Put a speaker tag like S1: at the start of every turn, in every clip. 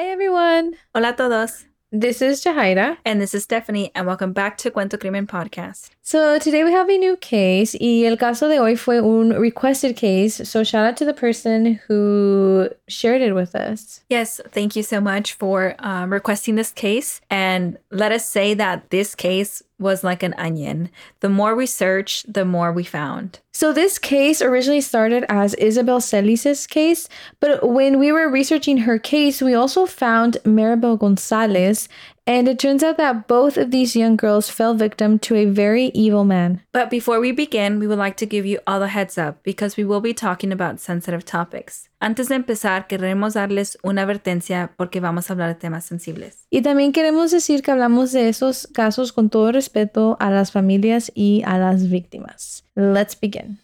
S1: Hey everyone.
S2: Hola a todos.
S1: This is Jahaira.
S2: And this is Stephanie, and welcome back to Cuento Crimen Podcast.
S1: So today we have a new case, y el caso de hoy fue un requested case. So shout out to the person who shared it with us.
S2: Yes, thank you so much for um, requesting this case. And let us say that this case was like an onion. The more we searched, the more we found.
S1: So this case originally started as Isabel Celis's case, but when we were researching her case, we also found Maribel Gonzales, and it turns out that both of these young girls fell victim to a very evil man.
S2: But before we begin, we would like to give you all a heads up because we will be talking about sensitive topics. Antes de empezar, queremos darles una advertencia porque vamos a hablar de temas sensibles.
S1: Y también queremos decir que hablamos de esos casos con todo respeto a las familias y a las víctimas. Let's begin.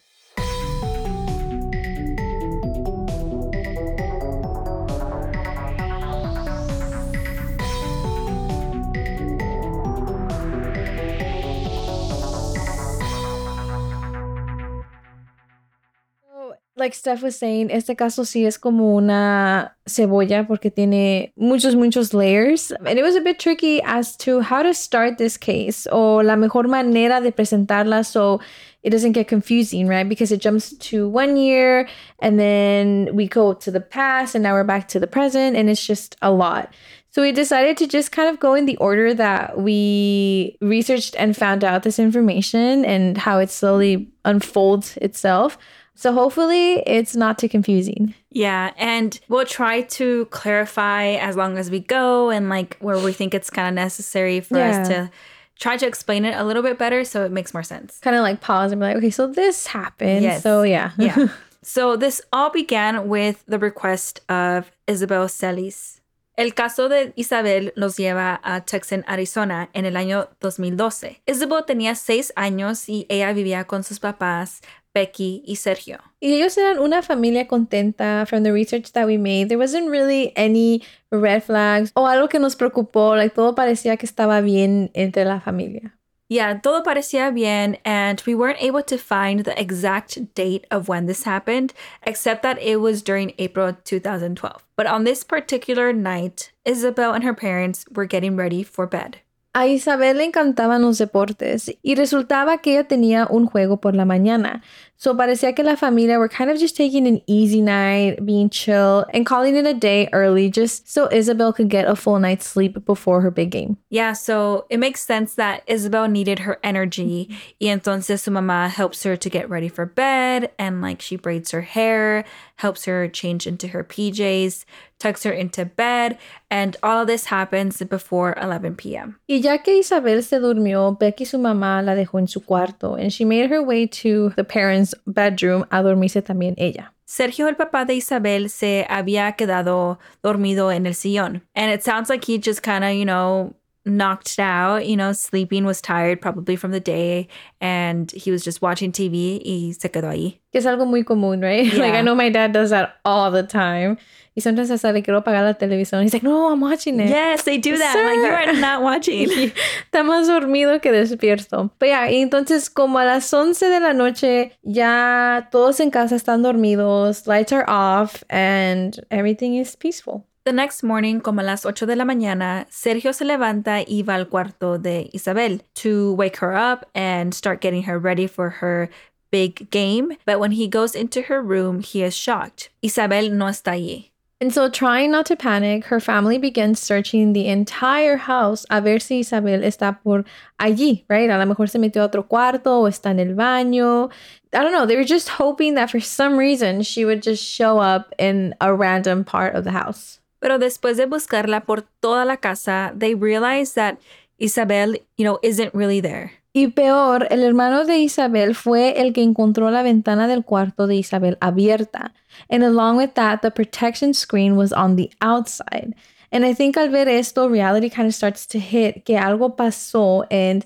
S1: Like Steph was saying, este caso sí es como una cebolla porque tiene muchos, muchos layers. And it was a bit tricky as to how to start this case o la mejor manera de presentarla so it doesn't get confusing, right? Because it jumps to one year and then we go to the past and now we're back to the present and it's just a lot. So we decided to just kind of go in the order that we researched and found out this information and how it slowly unfolds itself. So hopefully it's not too confusing.
S2: Yeah, and we'll try to clarify as long as we go and like where we think it's kind of necessary for yeah. us to try to explain it a little bit better so it makes more sense.
S1: Kind of like pause and be like, okay, so this happened. Yes. So yeah.
S2: yeah. So this all began with the request of Isabel Celis. El caso de Isabel nos lleva a Tucson, Arizona, en el año 2012. Isabel tenía seis años y ella vivía con sus papás, Becky y Sergio.
S1: Y ellos eran una familia contenta. From the research that we made, there wasn't really any red flags o algo que nos preocupó. Like todo parecía que estaba bien entre la familia.
S2: Yeah, todo parecía bien, and we weren't able to find the exact date of when this happened, except that it was during April 2012. But on this particular night, Isabel and her parents were getting ready for bed.
S1: A Isabel le encantaban los deportes y resultaba que ella tenía un juego por la mañana. So parecía que la familia were kind of just taking an easy night, being chill, and calling it a day early just so Isabel could get a full night's sleep before her big game.
S2: Yeah, so it makes sense that Isabel needed her energy. Y entonces su mamá helps her to get ready for bed and like she braids her hair, helps her change into her PJs, tucks her into bed, and all of this happens before 11 p.m.
S1: Y ya que Isabel se durmió, Becky su mamá la dejó en su cuarto and she made her way to the parents' bedroom a dormirse también ella.
S2: Sergio, el papá de Isabel, se había quedado dormido en el sillón. And it sounds like he just kind of, you know, knocked out, you know, sleeping, was tired probably from the day, and he was just watching TV y se quedó ahí.
S1: Es algo muy común, right? Yeah. Like, I know my dad does that all the time. Y sometimes hasta le quiero apagar la televisión. He's like, no, I'm watching it.
S2: Yes, they do that. Like, you are not watching.
S1: Está más dormido que despierto. Pero ya, y entonces como a las 11 de la noche, ya todos en casa están dormidos, lights are off, and everything is peaceful.
S2: The next morning, como a las 8 de la mañana, Sergio se levanta y va al cuarto de Isabel to wake her up and start getting her ready for her big game. But when he goes into her room, he is shocked. Isabel no está allí.
S1: And so, trying not to panic, her family begins searching the entire house a ver si Isabel está por allí, right? A lo mejor se metió a otro cuarto o está en el baño. I don't know. They were just hoping that for some reason she would just show up in a random part of the house.
S2: Pero después de buscarla por toda la casa, they realized that Isabel, you know, isn't really there.
S1: Y peor, el hermano de Isabel fue el que encontró la ventana del cuarto de Isabel abierta. And along with that, the protection screen was on the outside. And I think al ver esto, reality kind of starts to hit que algo pasó. And,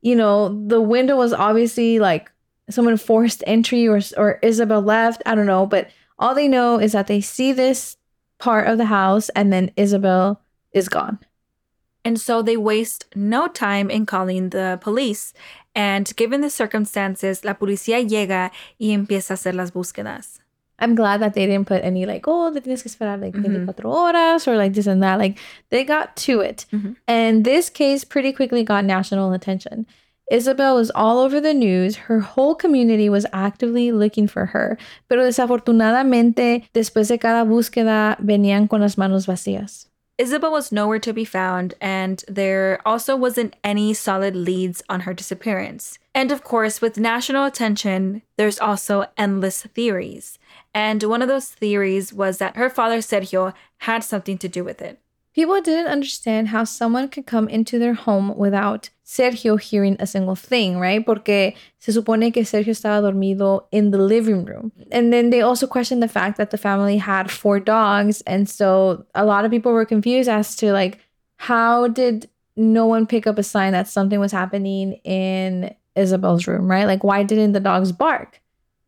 S1: you know, the window was obviously like someone forced entry or, or Isabel left. I don't know. But all they know is that they see this part of the house and then Isabel is gone.
S2: And so they waste no time in calling the police. And given the circumstances, la policía llega y empieza a hacer las búsquedas.
S1: I'm glad that they didn't put any like, oh, te tienes que esperar like 24 horas or like this and that. Like they got to it.
S2: Mhm.
S1: And this case pretty quickly got national attention. Isabel was all over the news. Her whole community was actively looking for her. Pero desafortunadamente, después de cada búsqueda, venían con las manos vacías.
S2: Isabel was nowhere to be found, and there also wasn't any solid leads on her disappearance. And of course, with national attention, there's also endless theories. And one of those theories was that her father, Sergio, had something to do with it.
S1: People didn't understand how someone could come into their home without Sergio hearing a single thing, right? Porque se supone que Sergio estaba dormido in the living room. And then they also questioned the fact that the family had four dogs. And so a lot of people were confused as to like, how did no one pick up a sign that something was happening in Isabel's room, right? Like, why didn't the dogs bark?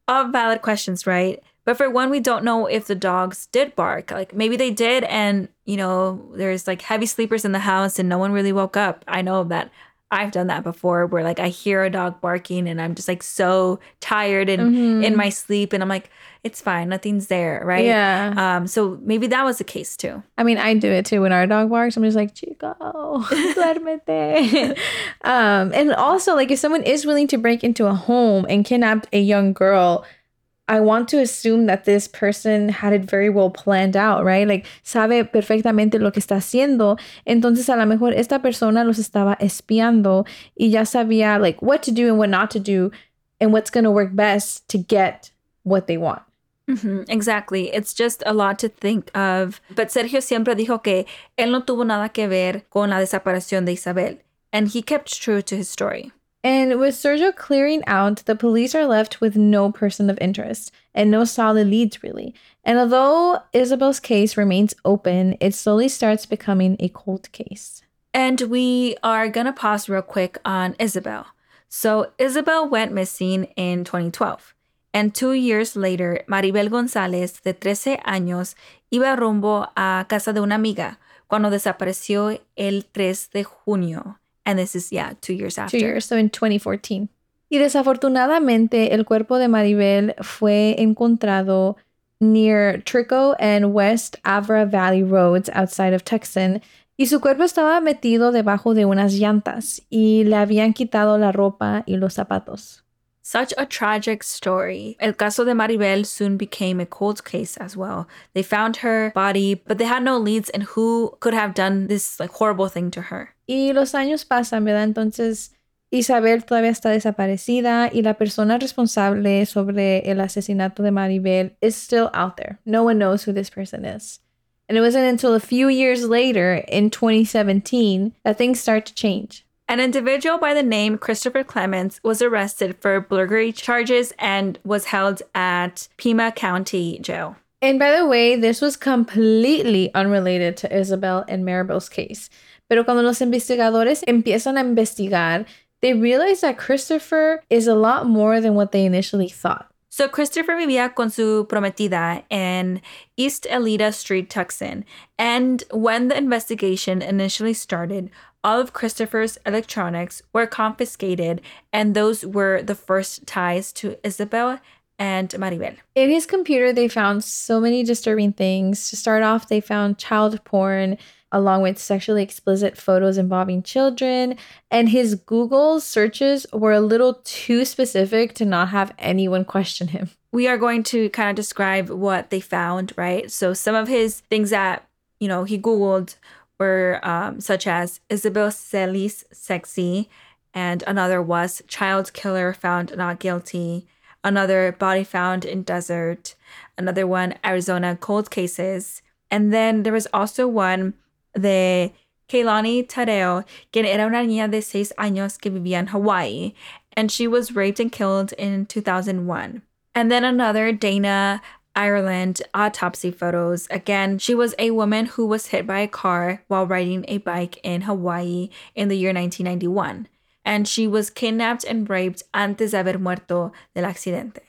S2: All valid questions, right? But for one, we don't know if the dogs did bark. Like maybe they did, and you know, there's like heavy sleepers in the house and no one really woke up. I know that I've done that before where like I hear a dog barking and I'm just like so tired and
S1: Mhm.
S2: in my sleep and I'm like, it's fine, nothing's there, right?
S1: Yeah.
S2: Um, so maybe that was the case too.
S1: I mean, I do it too when our dog barks. I'm just like, Chico, um, and also, like, if someone is willing to break into a home and kidnap a young girl, I want to assume that this person had it very well planned out, right? Like, sabe perfectamente lo que está haciendo. Entonces, a lo mejor esta persona los estaba espiando y ya sabía, like, what to do and what not to do and what's going to work best to get what they want.
S2: Mhm, Exactly. It's just a lot to think of. But Sergio siempre dijo que él no tuvo nada que ver con la desaparición de Isabel. And he kept true to his story.
S1: And with Sergio clearing out, the police are left with no person of interest and no solid leads, really. And although Isabel's case remains open, it slowly starts becoming a cold case.
S2: And we are going to pause real quick on Isabel. So, Isabel went missing in 2012. And two years later, Maribel Gonzales, de 13 años, iba rumbo a casa de una amiga cuando desapareció el 3 de junio. And this is, yeah, two years after.
S1: Two years, so in 2014. Y desafortunadamente, el cuerpo de Maribel fue encontrado near Trico and West Avra Valley Roads outside of Tucson. Y su cuerpo estaba metido debajo de unas llantas y le habían quitado la ropa y los zapatos.
S2: Such a tragic story. El caso de Maribel soon became a cold case as well. They found her body, but they had no leads in who could have done this like horrible thing to her.
S1: Y los años pasan, ¿verdad? Entonces, Isabel todavía está desaparecida y la persona responsable sobre el asesinato de Maribel is still out there. No one knows who this person is. And it wasn't until a few years later, in 2017, that things start to change.
S2: An individual by the name Christopher Clements was arrested for burglary charges and was held at Pima County Jail.
S1: And by the way, this was completely unrelated to Isabel and Maribel's case. Pero cuando los investigadores empiezan a investigar, they realize that Christopher is a lot more than what they initially thought.
S2: So Christopher vivía con su prometida in East Elida Street, Tucson. And when the investigation initially started, all of Christopher's electronics were confiscated, and those were the first ties to Isabel and Maribel.
S1: In his computer, they found so many disturbing things. To start off, they found child porn along with sexually explicit photos involving children. And his Google searches were a little too specific to not have anyone question him.
S2: We are going to kind of describe what they found, right? So some of his things that, you know, he Googled were um, such as Isabel Celis sexy, and another was child killer found not guilty, another body found in desert, another one Arizona cold cases, and then there was also one de Keilani Tadeo, quien era una niña de seis años que vivía en Hawaii, and she was raped and killed in 2001. And then another, Dana Ireland autopsy photos. Again, she was a woman who was hit by a car while riding a bike in Hawaii in the year 1991. And she was kidnapped and raped antes de haber muerto del accidente.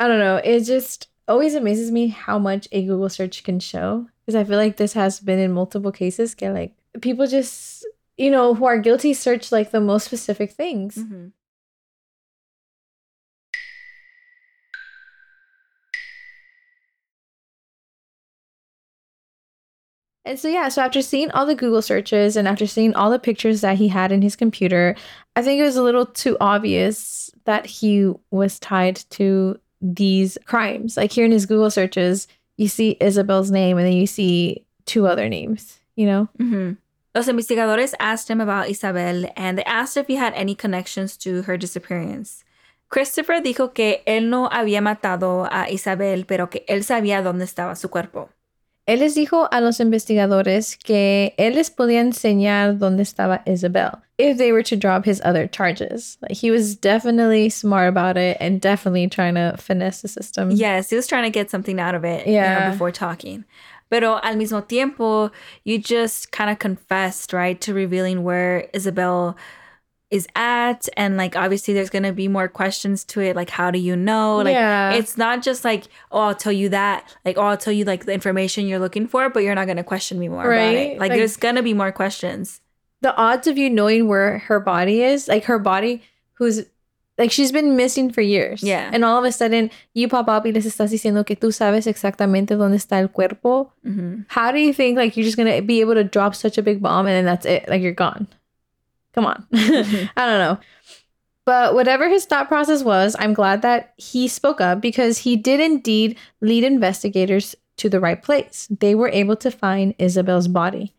S1: I don't know. It just always amazes me how much a Google search can show because I feel like this has been in multiple cases. Get like people just you know who are guilty search like the most specific things. Mm-hmm. And so, yeah, so after seeing all the Google searches and after seeing all the pictures that he had in his computer, I think it was a little too obvious that he was tied to these crimes. Like here in his Google searches, you see Isabel's name and then you see two other names, you know?
S2: Mm-hmm. Los investigadores asked him about Isabel and they asked if he had any connections to her disappearance. Christopher dijo que él no había matado a Isabel, pero que él sabía dónde estaba su cuerpo.
S1: Él les dijo a los investigadores que él les podía enseñar dónde estaba Isabel if they were to drop his other charges. Like, he was definitely smart about it and definitely trying to finesse the system.
S2: Yes, he was trying to get something out of it
S1: Yeah.
S2: you know, before talking. Pero al mismo tiempo, you just kind of confessed, right, to revealing where Isabel is at. And like, obviously, there's going to be more questions to it. Like, how do you know? Like,
S1: Yeah.
S2: it's not just like, oh, I'll tell you that. Like, oh, I'll tell you like the information you're looking for, but you're not going to question me more about
S1: Right?
S2: it. Like,
S1: Like-
S2: there's going to be more questions.
S1: the odds of you knowing where her body is, like her body, who's like she's been missing for years.
S2: Yeah.
S1: And all of a sudden, you pop up y les estás diciendo que tú sabes exactamente dónde está el cuerpo.
S2: hmm
S1: How do you think like you're just gonna be able to drop such a big bomb and then that's it? Like you're gone. Come on. Mm-hmm. I don't know. But whatever his thought process was, I'm glad that he spoke up because he did indeed lead investigators to the right place. They were able to find Isabel's body.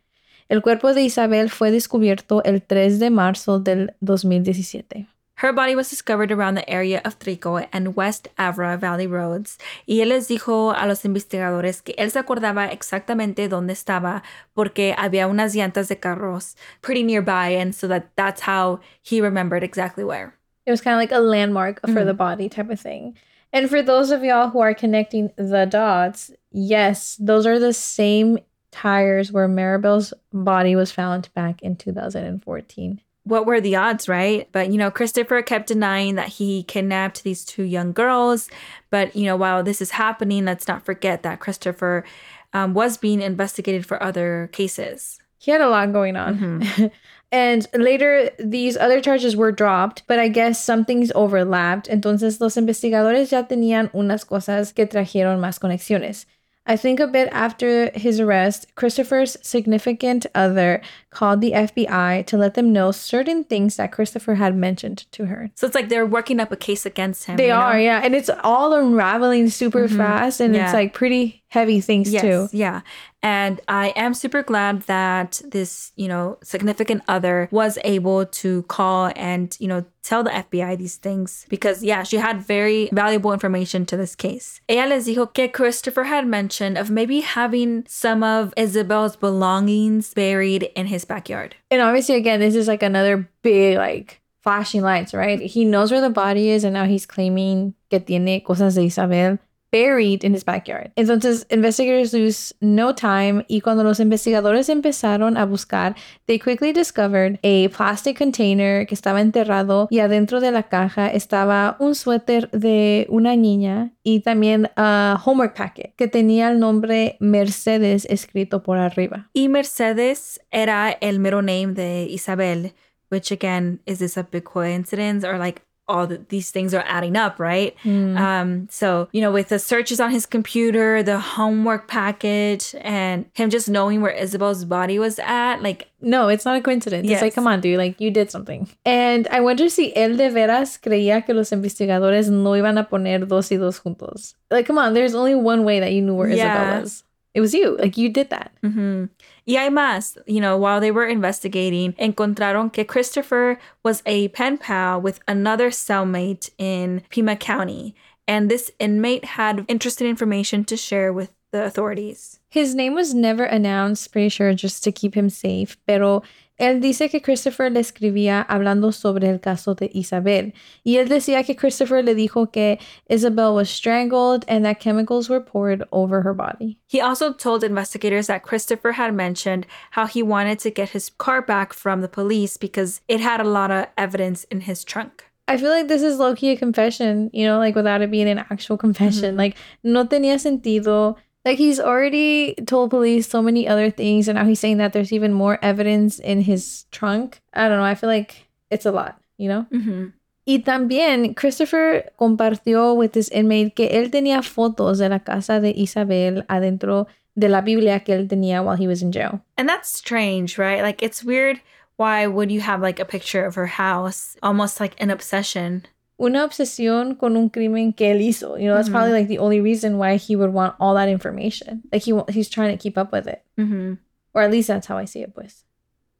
S1: El cuerpo de Isabel fue descubierto el 3 de marzo del 2017.
S2: Her body was discovered around the area of Trico and West Avra Valley Roads, y él les dijo a los investigadores que él se acordaba exactamente dónde estaba porque había unas llantas de carros pretty nearby, and so that that's how he remembered exactly where.
S1: It was kind of like a landmark for
S2: Mhm.
S1: the body type of thing. And for those of y'all who are connecting the dots, yes, those are the same tires where Maribel's body was found back in 2014.
S2: What were the odds, right? But you know, Christopher kept denying that he kidnapped these two young girls. But you know, while this is happening, let's not forget that Christopher um, was being investigated for other cases.
S1: He had a lot going on.
S2: Mhm.
S1: and later, these other charges were dropped, but I guess some things overlapped. Entonces, los investigadores ya tenían unas cosas que trajeron más conexiones. I think a bit after his arrest, Christopher's significant other called the FBI to let them know certain things that Christopher had mentioned to her.
S2: So it's like they're working up a case against him.
S1: They
S2: you know?
S1: are, yeah. And it's all unraveling super
S2: Mhm.
S1: fast, and
S2: Yeah.
S1: it's like pretty heavy things,
S2: Yes,
S1: too.
S2: yeah. And I am super glad that this, you know, significant other was able to call and, you know, tell the FBI these things because, yeah, she had very valuable information to this case. Ella les dijo que Christopher had mentioned of maybe having some of Isabel's belongings buried in his backyard.
S1: And obviously, again, this is like another big, like, flashing lights, right? He knows where the body is, and now he's claiming que tiene cosas de Isabel buried in his backyard. Entonces, investigators lose no time, y cuando los investigadores empezaron a buscar, they quickly discovered a plastic container que estaba enterrado, y adentro de la caja estaba un suéter de una niña y también a homework packet que tenía el nombre Mercedes escrito por arriba.
S2: Y Mercedes era el middle name de Isabel, which again, is this a big coincidence or like all the, these things are adding up, right?
S1: Mm.
S2: Um, so, you know, with the searches on his computer, the homework package, and him just knowing where Isabel's body was at, like,
S1: No, it's not a coincidence. It's like, come on, dude, like you did something. And I wonder si él de veras creía que los investigadores no iban a poner dos y dos juntos. Like, come on, there's only one way that you knew where
S2: Yeah.
S1: Isabel was. It was you. Like, you did that.
S2: mhm. Y hay más, you know, while they were investigating, encontraron que Christopher was a pen pal with another cellmate in Pima County. And this inmate had interesting information to share with the authorities.
S1: His name was never announced, pretty sure, just to keep him safe. Pero él dice que Christopher le escribía hablando sobre el caso de Isabel. Y él decía que Christopher le dijo que Isabel was strangled and that chemicals were poured over her body.
S2: He also told investigators that Christopher had mentioned how he wanted to get his car back from the police because it had a lot of evidence in his trunk.
S1: I feel like this is low key a confession, you know, like without it being an actual confession.
S2: Mhm.
S1: Like, no tenía sentido. Like, he's already told police so many other things, and now he's saying that there's even more evidence in his trunk. I don't know. I feel like it's a lot, you know?
S2: Mm-hmm.
S1: Y también Christopher compartió with this inmate que él tenía fotos de la casa de Isabel adentro de la Biblia que él tenía while he was in jail.
S2: And that's strange, right? Like it's weird why would you have like a picture of her house almost like an obsession
S1: Una obsesión con un crimen que él hizo. You know, that's
S2: Mhm.
S1: probably like the only reason why he would want all that information. Like he he's trying to keep up with it.
S2: mm-hmm.
S1: Or at least that's how I see it, pues.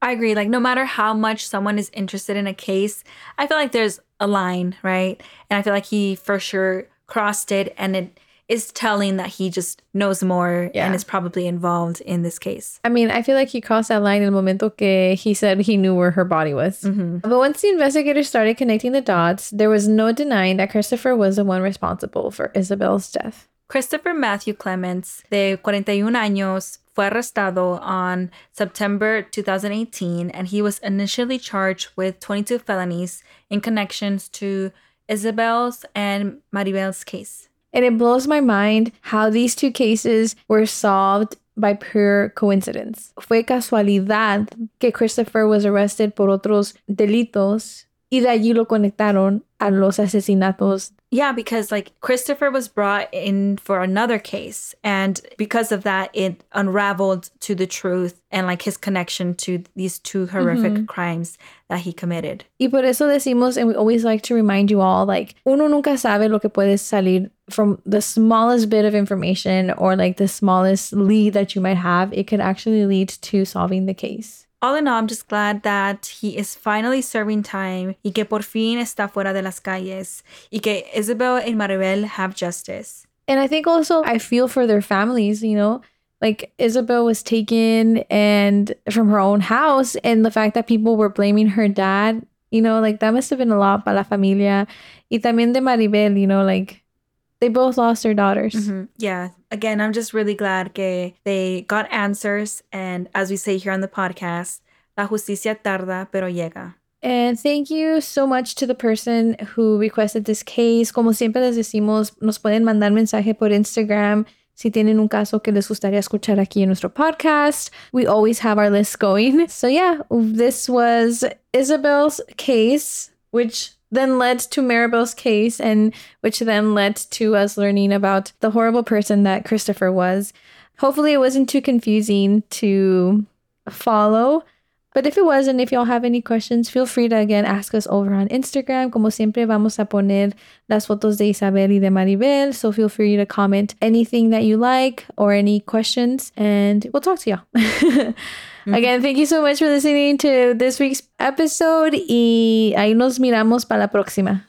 S2: i agree like no matter how much someone is interested in a case i feel like there's a line right and i feel like he for sure crossed it and it is telling that he just knows more
S1: Yeah.
S2: and is probably involved in this case
S1: I mean, I feel like he crossed that line in el momento que he said he knew where her body was.
S2: mm-hmm.
S1: But once the investigators started connecting the dots, there was no denying that Christopher was the one responsible for Isabel's death.
S2: Christopher Matthew Clements, de 41 años, fue arrestado on September 2018 and he was initially charged with 22 felonies in connections to Isabel's and Maribel's case.
S1: And it blows my mind how these two cases were solved by pure coincidence. Fue casualidad que Christopher was arrested por otros delitos y de allí lo conectaron a los asesinatos.
S2: Yeah, because like Christopher was brought in for another case and because of that it unraveled to the truth and like his connection to these two horrific mm-hmm. crimes that he committed.
S1: Y por eso decimos, and we always like to remind you all, like, uno nunca sabe lo que puede salir from the smallest bit of information or like the smallest lead that you might have. It could actually lead to solving the case.
S2: All in all, I'm just glad that he is finally serving time y que por fin está fuera de las calles y que Isabel and Maribel have justice.
S1: And I think also I feel for their families, you know, like Isabel was taken and from her own house, and the fact that people were blaming her dad, you know, like that must have been a lot para la familia. Y también de Maribel, you know, like they both lost their daughters.
S2: Mhm. Yeah. Again, I'm just really glad que they got answers. And as we say here on the podcast, la justicia tarda, pero llega.
S1: And thank you so much to the person who requested this case. Como siempre les decimos, nos pueden mandar mensaje por Instagram si tienen un caso que les gustaría escuchar aquí en nuestro podcast. We always have our list going. So yeah, this was Isabel's case, which then led to Maribel's case and which then led to us learning about the horrible person that Christopher was. Hopefully it wasn't too confusing to follow. But if it wasn't, if y'all have any questions, feel free to again ask us over on Instagram. Como siempre, vamos a poner las fotos de Isabel y de Maribel. So feel free to comment anything that you like or any questions, and we'll talk to y'all. Again, thank you so much for listening to this week's episode. Y ahí nos miramos para la próxima.